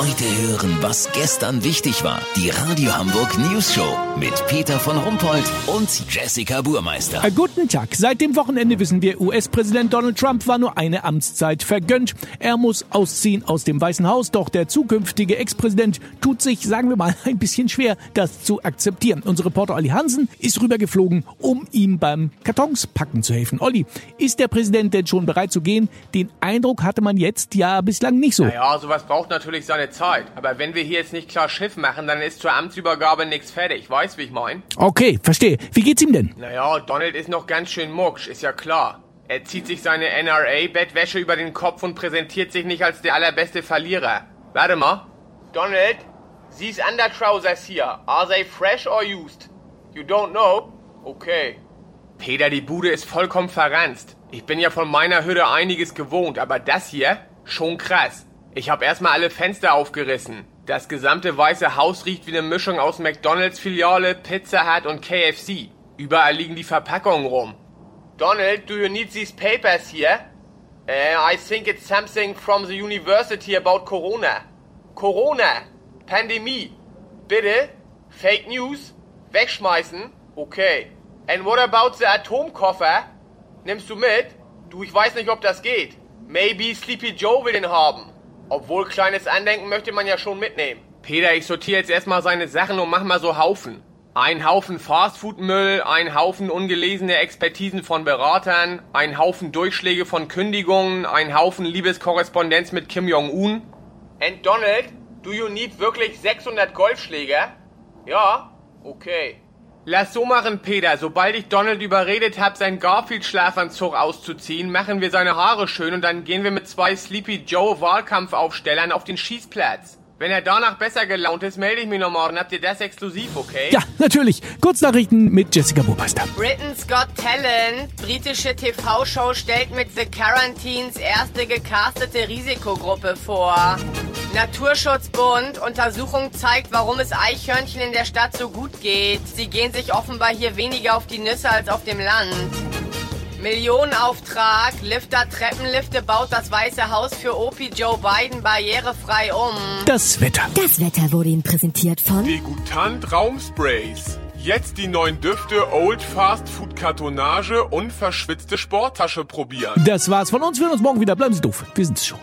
Heute hören, was gestern wichtig war. Die Radio Hamburg News Show mit Peter von Rumpold und Jessica Burmeister. Äh, guten Tag. Seit dem Wochenende wissen wir, US-Präsident Donald Trump war nur eine Amtszeit vergönnt. Er muss ausziehen aus dem Weißen Haus, doch der zukünftige Ex-Präsident tut sich, sagen wir mal, ein bisschen schwer, das zu akzeptieren. Unser Reporter Olli Hansen ist rübergeflogen, um ihm beim Kartonspacken zu helfen. Olli, ist der Präsident denn schon bereit zu gehen? Den Eindruck hatte man jetzt ja bislang nicht so. Naja, sowas braucht natürlich seine Zeit. Aber wenn wir hier jetzt nicht klar Schiff machen, dann ist zur Amtsübergabe nichts fertig. Weißt, wie ich mein? Okay, verstehe. Wie geht's ihm denn? Naja, Donald ist noch ganz schön mucksch, ist ja klar. Er zieht sich seine NRA-Bettwäsche über den Kopf und präsentiert sich nicht als der allerbeste Verlierer. Warte mal. Donald, these undertrousers here, are they fresh or used? You don't know? Okay. Peter, die Bude ist vollkommen verranzt. Ich bin ja von meiner Hütte einiges gewohnt, aber das hier, schon krass. Ich habe erstmal alle Fenster aufgerissen. Das gesamte Weiße Haus riecht wie eine Mischung aus McDonalds Filiale, Pizza Hut und KFC. Überall liegen die Verpackungen rum. Donald, do you need these papers here? Uh, I think it's something from the university about Corona. Corona. Pandemie. Bitte? Fake News? Wegschmeißen? Okay. And what about the Atomkoffer? Nimmst du mit? Du, ich weiß nicht, ob das geht. Maybe Sleepy Joe will den haben. Obwohl kleines Andenken möchte man ja schon mitnehmen. Peter, ich sortiere jetzt erstmal seine Sachen und mach mal so Haufen. Ein Haufen Fastfood-Müll, ein Haufen ungelesene Expertisen von Beratern, ein Haufen Durchschläge von Kündigungen, ein Haufen Liebeskorrespondenz mit Kim Jong-un. And Donald, do you need wirklich 600 Golfschläger? Ja? Okay. Lass so machen, Peter. Sobald ich Donald überredet habe, seinen Garfield-Schlafanzug auszuziehen, machen wir seine Haare schön und dann gehen wir mit zwei Sleepy Joe Wahlkampfaufstellern auf den Schießplatz. Wenn er danach besser gelaunt ist, melde ich mich noch morgen. Habt ihr das exklusiv, okay? Ja, natürlich. Kurznachrichten mit Jessica Burmeister. Britain's Got Talent, britische TV-Show stellt mit The Quarantines erste gecastete Risikogruppe vor. Naturschutzbund, Untersuchung zeigt, warum es Eichhörnchen in der Stadt so gut geht. Sie gehen sich offenbar hier weniger auf die Nüsse als auf dem Land. Millionenauftrag. Lifter Treppenlifte baut das Weiße Haus für Opi Joe Biden barrierefrei um. Das Wetter. Das Wetter wurde Ihnen präsentiert von Degutant Raumsprays. Jetzt die neuen Düfte Old Fast Food Kartonage und verschwitzte Sporttasche probieren. Das war's von uns. Wir hören uns morgen wieder. Bleiben Sie doof. Wir sind's schon.